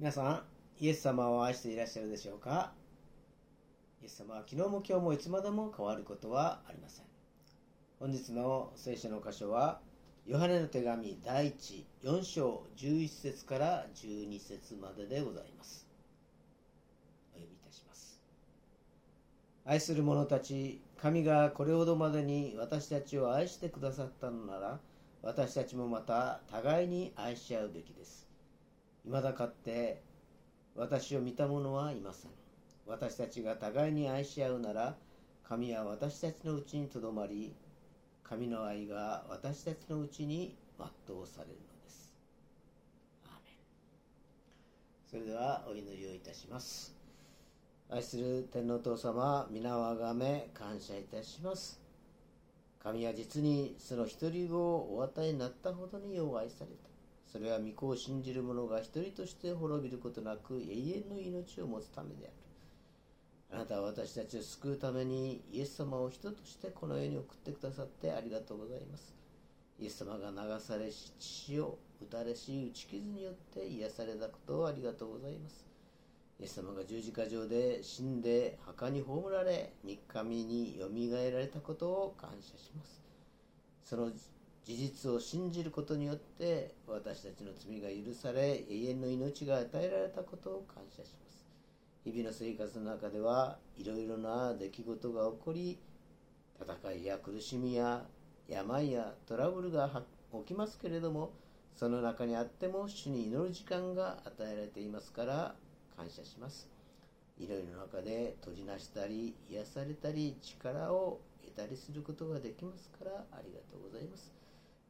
皆さん、イエス様を愛していらっしゃるでしょうか？イエス様は昨日も今日もいつまでも変わることはありません。本日の聖書の箇所は、ヨハネの手紙第1、4章11節から12節まででございます。お読みいたします。愛する者たち、神がこれほどまでに私たちを愛してくださったのなら、私たちもまた互いに愛し合うべきです。未だかって私を見た者はいません。私たちが互いに愛し合うなら、神は私たちのうちにとどまり、神の愛が私たちのうちに全うされるのです。それではお祈りをいたします。愛する天皇父様、皆をあがめ感謝いたします。神は実にその一人をお与えになったほどによう愛された。それは御子を信じる者が一人として滅びることなく永遠の命を持つためである。あなたは私たちを救うためにイエス様を人としてこの世に送ってくださってありがとうございます。イエス様が流されし血を打たれし打ち傷によって癒されたことをありがとうございます。イエス様が十字架上で死んで墓に葬られ三日目によみがえられたことを感謝します。その事実を信じることによって私たちの罪が許され永遠の命が与えられたことを感謝します。日々の生活の中ではいろいろな出来事が起こり戦いや苦しみや病やトラブルが起きますけれどもその中にあっても主に祈る時間が与えられていますから感謝します。いろいろな中で閉じなしたり癒されたり力を得たりすることができますからありがとうございます。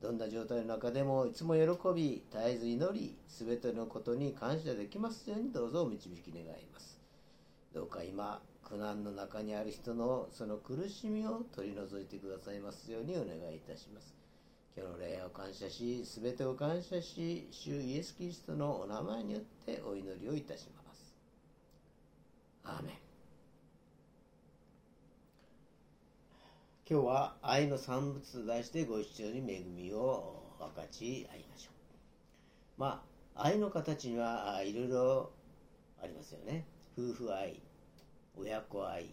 どんな状態の中でもいつも喜び、絶えず祈り、すべてのことに感謝できますようにどうぞお導き願います。どうか今、苦難の中にある人のその苦しみを取り除いてくださいますようにお願いいたします。今日の礼を感謝し、すべてを感謝し、主イエス・キリストのお名前によってお祈りをいたします。アーメン。今日は愛の産物と題してご一緒に恵みを分かち合いましょう。まあ、愛の形にはいろいろありますよね。夫婦愛、親子愛、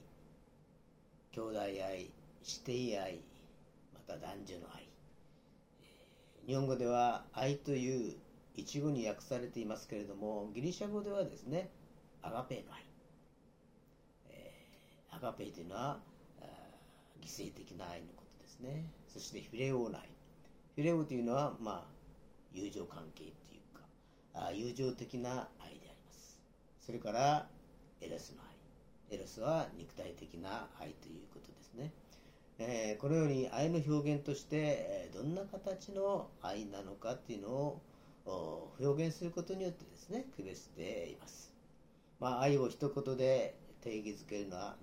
兄弟愛、師弟愛、また男女の愛。日本語では愛という一語に訳されていますけれども、ギリシャ語ではですね、アガペの愛。えー、アガペというのは、犠牲的な愛のことですね。そしてフィレオーナイ。フィレオというのはまあ友情関係っていうかあ友情的な愛であります。それからエロスの愛。エロスは肉体的な愛ということですね、えー、このように愛の表現として、どんな形の愛なのかっていうのを表現することによってですね区別しています、まあ、愛を一言で定義づけるのは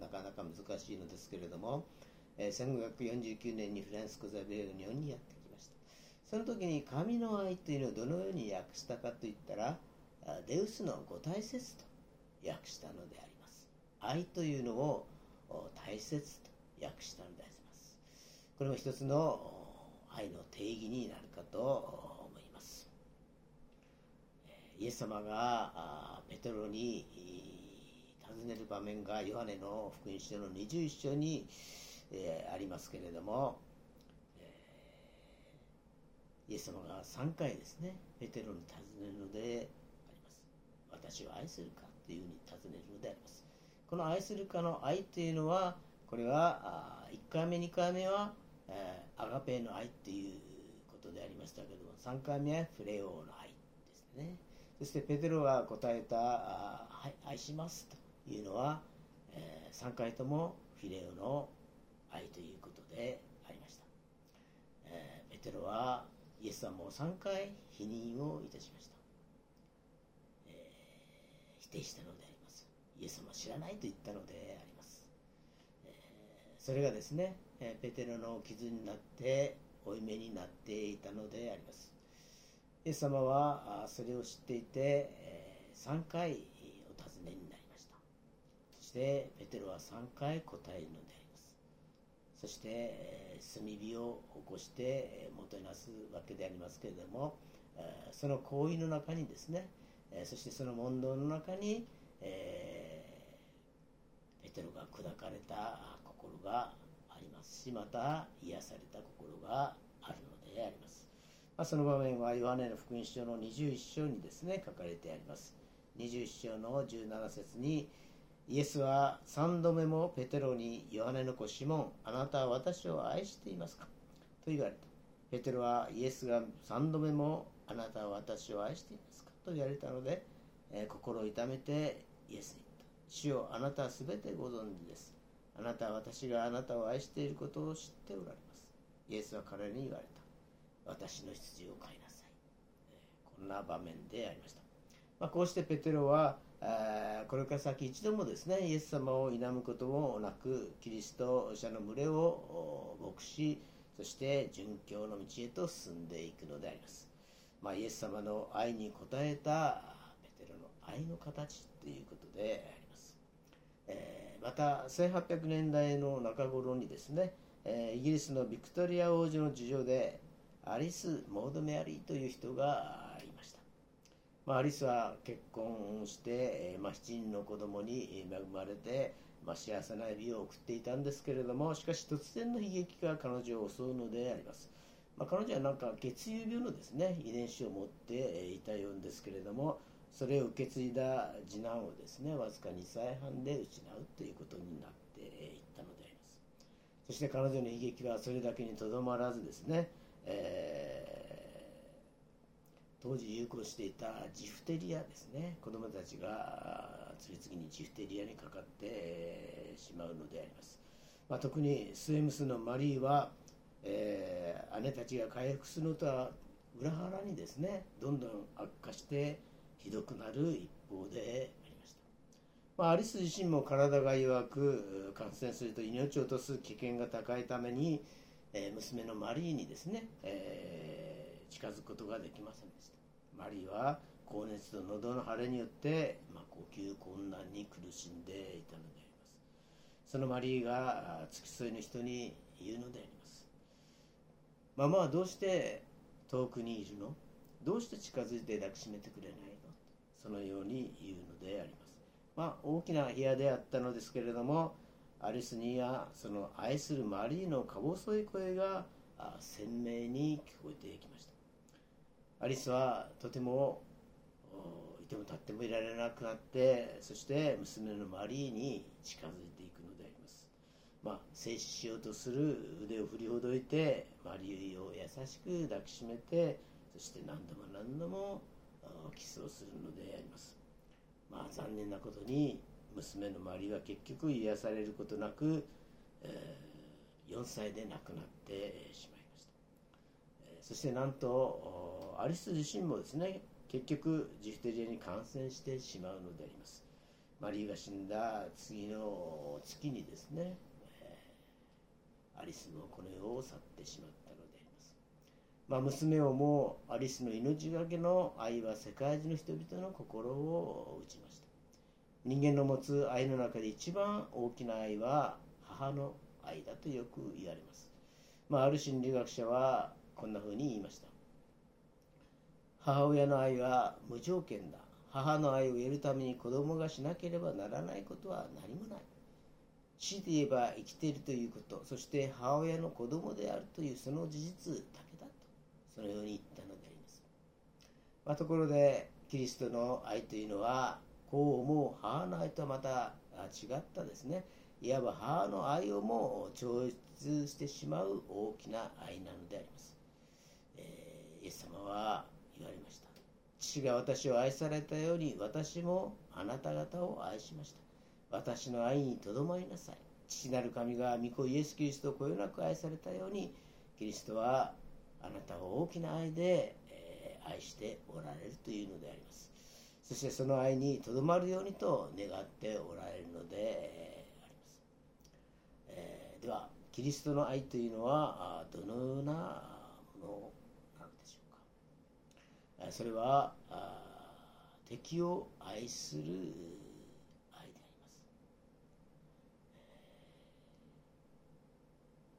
なかなか難しいのですけれども、えー、1549年にフランスコザベール日本にやってきました。その時に神の愛というのをどのように訳したかといったらデウスの五大切と訳したのであります。愛というのを大切と訳したのであります。これも一つの愛の定義になるかと思います。イエス様がペトロに場面がヨハネの福音書の21章に、えー、ありますけれども、イエス様が3回ですねペテロに尋ねるのであります。私を愛するかというふうに尋ねるのであります。この愛するかの愛というのはこれは1回目2回目は、えー、アガペの愛っていうことでありましたけども3回目はフレオの愛ですね。そしてペテロが答えた「はい、愛します」と。いうのは、えー、3回ともフィレオの愛ということでありました、えー、ペテロはイエス様を3回否認をいたしました、えー、否定したのであります。イエス様知らないと言ったのであります、え、それがですね、えペテロの傷になって負い目になっていたのであります。イエス様はそれを知っていて、え3回してペテロは3回答えるのであります。そして、炭火を起こして、もてなすわけでありますけれども、その行為の中にですね、そしてその問答の中に、え、ペテロが砕かれた心があります。しまた癒された心があるのであります、ま、その場面はヨハネの福音書の21章にですね書かれてあります。21章の17節にイエスは3度目もペテロにヨハネの子シモンあなたは私を愛していますか？と言われた。ペテロはイエスが3度目もあなたは私を愛していますか？と言われたので、えー、心を痛めてイエスに言った。主よあなたは全てご存知です。あなたは私があなたを愛していることを知っておられます。イエスは彼に言われた。私の羊を飼いなさい、えー、こんな場面でありました、まあ、こうしてペテロはこれから先一度もですねイエス様を否むこともなくキリスト者の群れを牧しそして殉教の道へと進んでいくのであります、まあ、イエス様の愛に応えたペテロの愛の形ということであります、え、また1800年代の中頃にですね、え、イギリスのビクトリア王女の事情でアリス・モード・メアリーという人がまあ、アリスは結婚して、えまあ、7人の子供に恵まれて、まあ、幸せな日々を送っていたんですけれどもしかし突然の悲劇が彼女を襲うのであります、まあ、彼女はなんか血友病のですね遺伝子を持っていたようですけれどもそれを受け継いだ次男をですねわずか2歳半で失うということになっていったのであります。そして彼女の悲劇はそれだけにとどまらずですね、えー当時流行していたジフテリアですね。子どもたちが次々にジフテリアにかかってしまうのであります、まあ、特にスエムスのマリーは、えー、姉たちが回復するのとは裏腹にですねどんどん悪化してひどくなる一方でありました、まあ、アリス自身も体が弱く感染すると命を落とす危険が高いために、えー、娘のマリーにですね、えー、近づくことができませんでした。マリーは高熱と喉の腫れによって、まあ、呼吸困難に苦しんでいたのであります。そのマリーが付き添いの人に言うのであります。ママはどうして遠くにいるの？どうして近づいて抱きしめてくれないの？そのように言うのであります。まあ大きな部屋であったのですけれどもアリスにはその愛するマリーのか細い声が鮮明に聞こえてきました。アリスはとてもいても立ってもいられなくなってそして娘のマリーに近づいていくのであります。まあ静止しようとする腕を振りほどいてマリーを優しく抱きしめてそして何度も何度もキスをするのであります。まあ残念なことに娘のマリーは結局癒されることなく、えー、4歳で亡くなってしまいました、えー、そしてなんとアリス自身もですね結局ジフテリアに感染してしまうのであります。マリーが死んだ次の月にですね、アリスもこの世を去ってしまったのであります、まあ、娘をもアリスの命がけの愛は世界中の人々の心を打ちました。人間の持つ愛の中で一番大きな愛は母の愛だとよく言われます、まあ、ある心理学者はこんな風に言いました。母親の愛は無条件だ。母の愛を得るために子供がしなければならないことは何もない。死で言えば生きているということ。そして母親の子供であるというその事実だけだと。そのように言ったのであります、まあ、ところでキリストの愛というのはこう思う母の愛とはまた違ったですね。いわば母の愛をも超越してしまう大きな愛なのであります、ス様は言われました。父が私を愛されたように私もあなた方を愛しました。私の愛にとどまりなさい。父なる神が御子イエス・キリストをこよなく愛されたようにキリストはあなたを大きな愛で、えー、愛しておられるというのであります。そしてその愛にとどまるようにと願っておられるので、えー、あります、えー、ではキリストの愛というのはどのようなものそれは敵を愛する愛でありま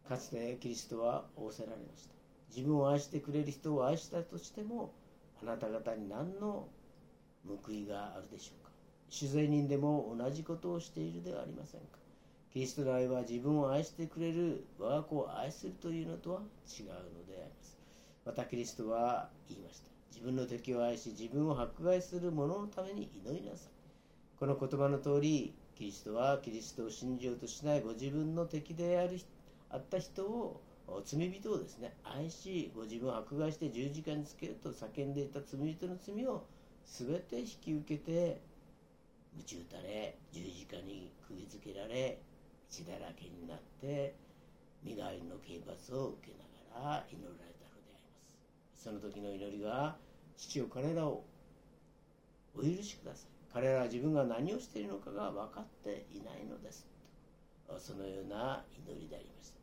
す。かつてキリストは仰せられました。自分を愛してくれる人を愛したとしてもあなた方に何の報いがあるでしょうか。主税人でも同じことをしているではありませんか。キリストの愛は自分を愛してくれる我が子を愛するというのとは違うのであります。またキリストは言いました。自分の敵を愛し自分を迫害する者のために祈りなさい。この言葉の通りキリストはキリストを信じようとしないご自分の敵であるあった人を罪人をですね愛しご自分を迫害して十字架につけると叫んでいた罪人の罪を全て引き受けて鞭打たれ十字架に釘付けられ血だらけになって身代わりの刑罰を受けながら祈られたのであります。その時の祈りは父を彼らをお許しください。彼らは自分が何をしているのかが分かっていないのです。そのような祈りでありました。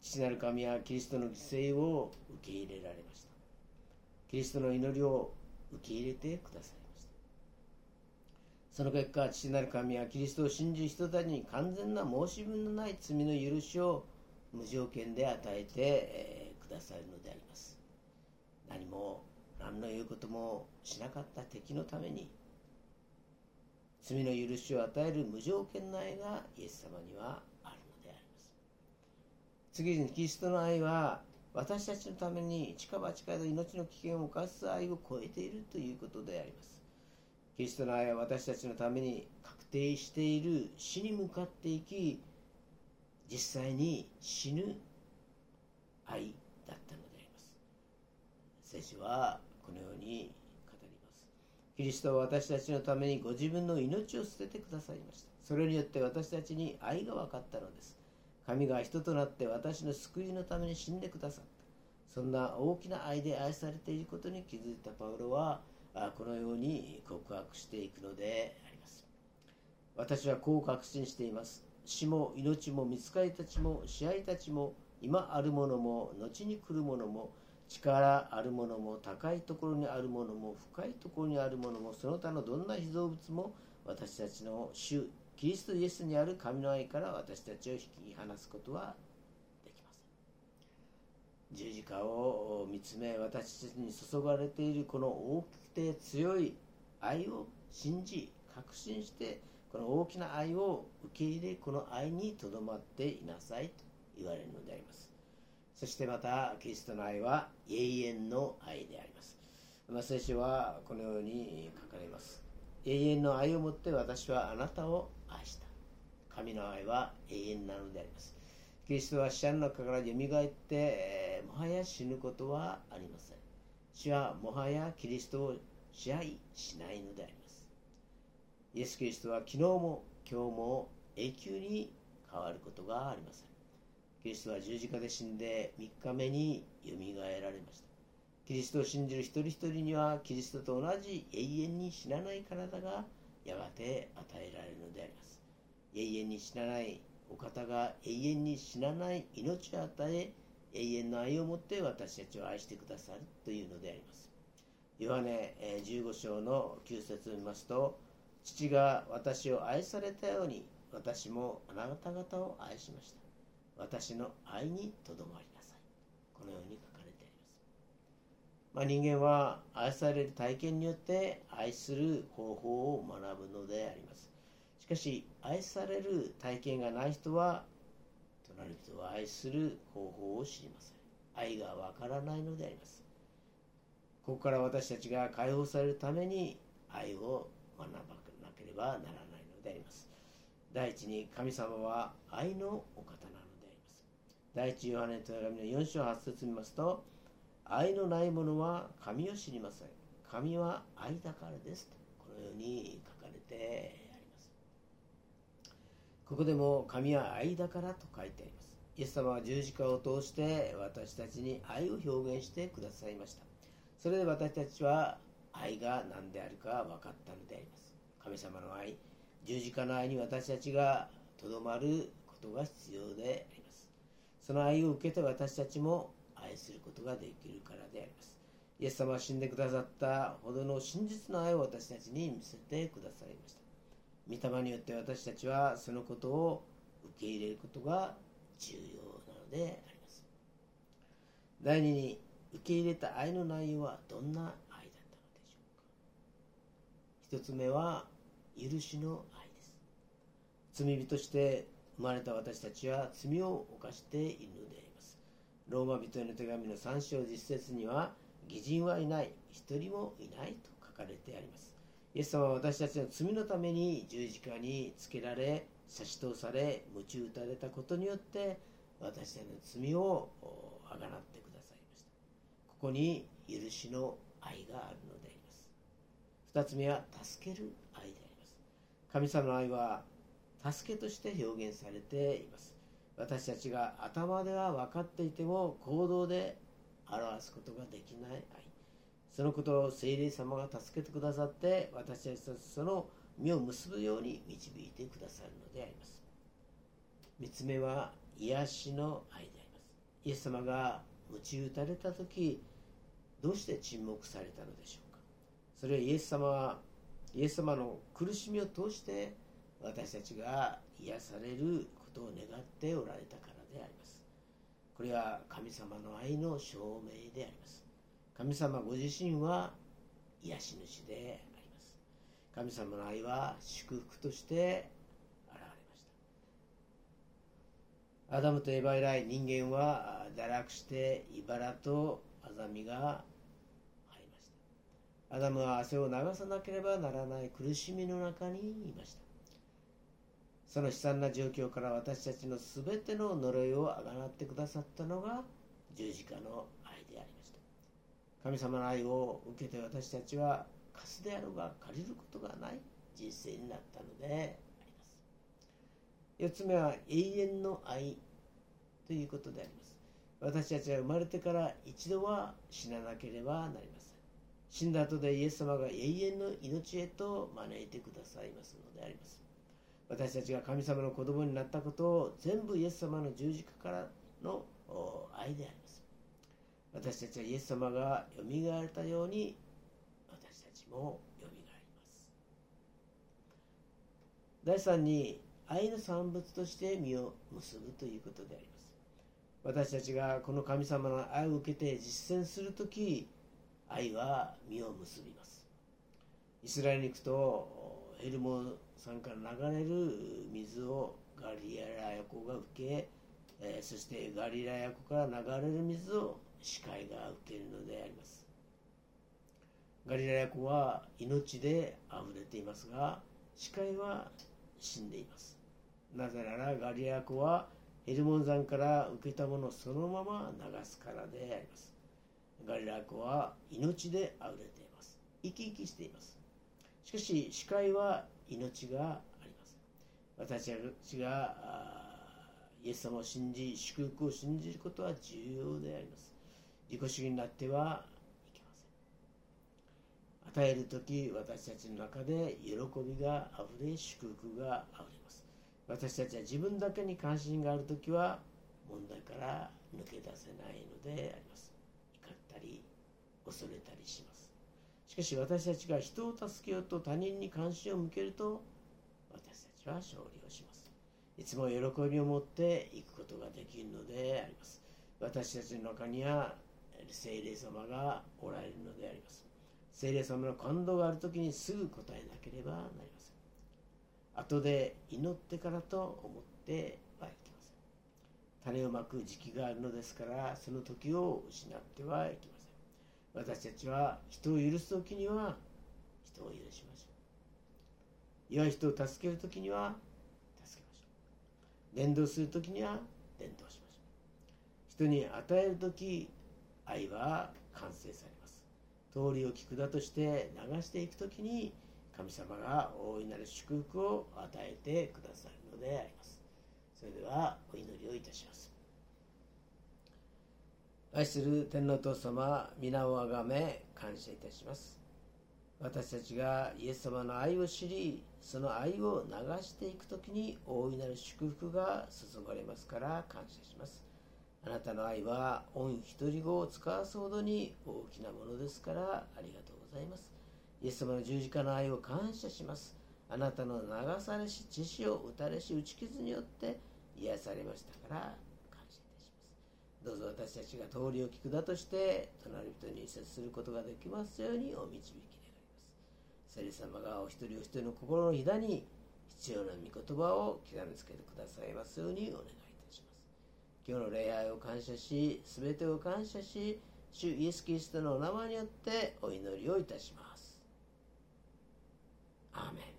父なる神はキリストの犠牲を受け入れられました。キリストの祈りを受け入れてくださいました。その結果父なる神はキリストを信じる人たちに完全な申し分のない罪の許しを無条件で与えて、くださるのであります。何も何の言うこともしなかった敵のために罪の許しを与える無条件の愛がイエス様にはあるのであります。次にキリストの愛は私たちのために近場近いと命の危険を冒す愛を超えているということであります。キリストの愛は私たちのために確定している死に向かっていき実際に死ぬ愛だったのであります。聖書はこのように語りますキリストは私たちのためにご自分の命を捨ててくださいました。それによって私たちに愛が分かったのです。神が人となって私の救いのために死んでくださった。そんな大きな愛で愛されていることに気づいたパウロは、このように告白していくのであります。私はこう確信しています。死も命も見つかりたちも支配たちも今あるものも後に来るものも力あるものも高いところにあるものも深いところにあるものもその他のどんな被造物も私たちの主キリストイエスにある神の愛から私たちを引き離すことはできません。十字架を見つめ私たちに注がれているこの大きくて強い愛を信じ確信してこの大きな愛を受け入れこの愛にとどまっていなさいと言われるのであります。そしてまたキリストの愛は永遠の愛であります。まあ、聖書はこのように書かれます。永遠の愛をもって私はあなたを愛した。神の愛は永遠なのであります。キリストは死者の中から蘇って、えー、もはや死ぬことはありません。死はもはやキリストを支配しないのであります。イエス・キリストは昨日も今日も永久に変わることがありません。キリストは十字架で死んで3日目によみがえられました。キリストを信じる一人一人にはキリストと同じ永遠に死なない体がやがて与えられるのであります。永遠に死なないお方が永遠に死なない命を与え永遠の愛をもって私たちを愛してくださるというのであります。ヨハネ15章の9節を見ますと父が私を愛されたように私もあなた方を愛しました。私の愛にとどまりなさい。このように書かれてあります。まあ、人間は愛される体験によって愛する方法を学ぶのであります。しかし、愛される体験がない人は、隣人を愛する方法を知りません。愛がわからないのであります。ここから私たちが解放されるために愛を学ばなければならないのであります。第一に神様は愛のお方第一ヨハネと手紙の4章8節見ますと、愛のない者は神を知りません。神は愛だからですと、このように書かれてあります。ここでも神は愛だからと書いてあります。イエス様は十字架を通して私たちに愛を表現してくださいました。それで私たちは愛が何であるか分かったのであります。神様の愛、十字架の愛に私たちがとどまることが必要であります。その愛を受けて私たちも愛することができるからであります。イエス様は死んでくださったほどの真実の愛を私たちに見せてくださいました。御霊によって私たちはそのことを受け入れることが重要なのであります。第2に受け入れた愛の内容はどんな愛だったのでしょうか。一つ目は許しの愛です罪人として生まれた私たちは罪を犯しているのであります。ローマ人への手紙の3章実節には義人はいない。一人もいないと書かれてあります。イエス様は私たちの罪のために十字架につけられ差し通され鞭打たれたことによって私たちの罪をあがなってくださいました。ここに許しの愛があるのであります。二つ目は助ける愛であります。神様の愛は助けとして表現されています。私たちが頭では分かっていても行動で表すことができない愛。そのことを聖霊様が助けてくださって私たちとその実を結ぶように導いてくださるのであります。三つ目は癒しの愛であります。イエス様が鞭打たれた時どうして沈黙されたのでしょうか。それはイエス様はイエス様の苦しみを通して私たちが癒されることを願っておられたからであります。これは神様の愛の証明であります。神様ご自身は癒し主であります。神様の愛は祝福として現れました。アダムとエバ以来人間は堕落して茨とアザミが入りました。アダムは汗を流さなければならない苦しみの中にいました。その悲惨な状況から私たちの全ての呪いをあがなってくださったのが十字架の愛でありました。神様の愛を受けて私たちは貸すであるが借りることがない人生になったのであります。4つ目は永遠の愛ということであります。私たちは生まれてから一度は死ななければなりません。死んだ後でイエス様が永遠の命へと招いてくださいますのであります。私たちが神様の子供になったことを全部イエス様の十字架からの愛であります。私たちはイエス様がよみがえったように私たちもよみがえります。第3に愛の産物として実を結ぶということであります。私たちがこの神様の愛を受けて実践するとき愛は実を結びます。イスラエルに行くとヘルモン山から流れる水をガリラヤ湖が受け、えー、そしてガリラヤ湖から流れる水を視界が受けるのであります。ガリラヤ湖は命で溢れていますが視界は死んでいます。なぜならガリラヤ湖はヘルモン山から受けたものをそのまま流すからであります。ガリラヤ湖は命で溢れています。生き生きしています。しかし視界は命があります。私たちがイエス様を信じ祝福を信じることは重要であります。自己主義になってはいけません。与える時私たちの中で喜びがあふれ祝福があふれます。私たちは自分だけに関心がある時は問題から抜け出せないのであります。怒ったり恐れたりします。しかし私たちが人を助けようと他人に関心を向けると私たちは勝利をします。いつも喜びを持っていくことができるのであります。私たちの中には聖霊様がおられるのであります。聖霊様の感動がある時にすぐ答えなければなりません。後で祈ってからと思ってはいけません。種をまく時期があるのですからその時を失ってはいけません。私たちは人を許す時には人を許しましょう。弱い人を助ける時には助けましょう。伝道する時には伝道しましょう。人に与える時愛は完成されます。通りを聞くだとして流していく時に神様が大いなる祝福を与えてくださるのであります。それではお祈りをいたします。愛する天皇父様皆をあがめ感謝いたします。私たちがイエス様の愛を知りその愛を流していく時に大いなる祝福が注がれますから感謝します。あなたの愛は御一人子を使わすほどに大きなものですからありがとうございます。イエス様の十字架の愛を感謝します。あなたの流されし血潮打たれし打ち傷によって癒されましたからどうぞ私たちが通りを聞くだとして隣人に接することができますようにお導き願います。聖霊様がお一人お一人の心のひだに必要な御言葉を刻みつけてくださいますようにお願いいたします。今日の礼拝を感謝し全てを感謝し主イエス・キリストのお名前によってお祈りをいたします。アーメン。